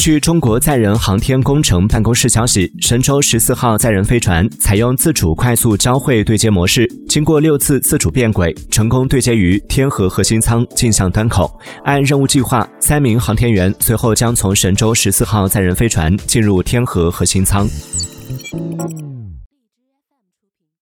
据中国载人航天工程办公室消息，神舟十四号载人飞船采用自主快速交会对接模式，经过六次自主变轨，成功对接于天河核心舱镜像端口。按任务计划，三名航天员随后将从神舟十四号载人飞船进入天河核心舱。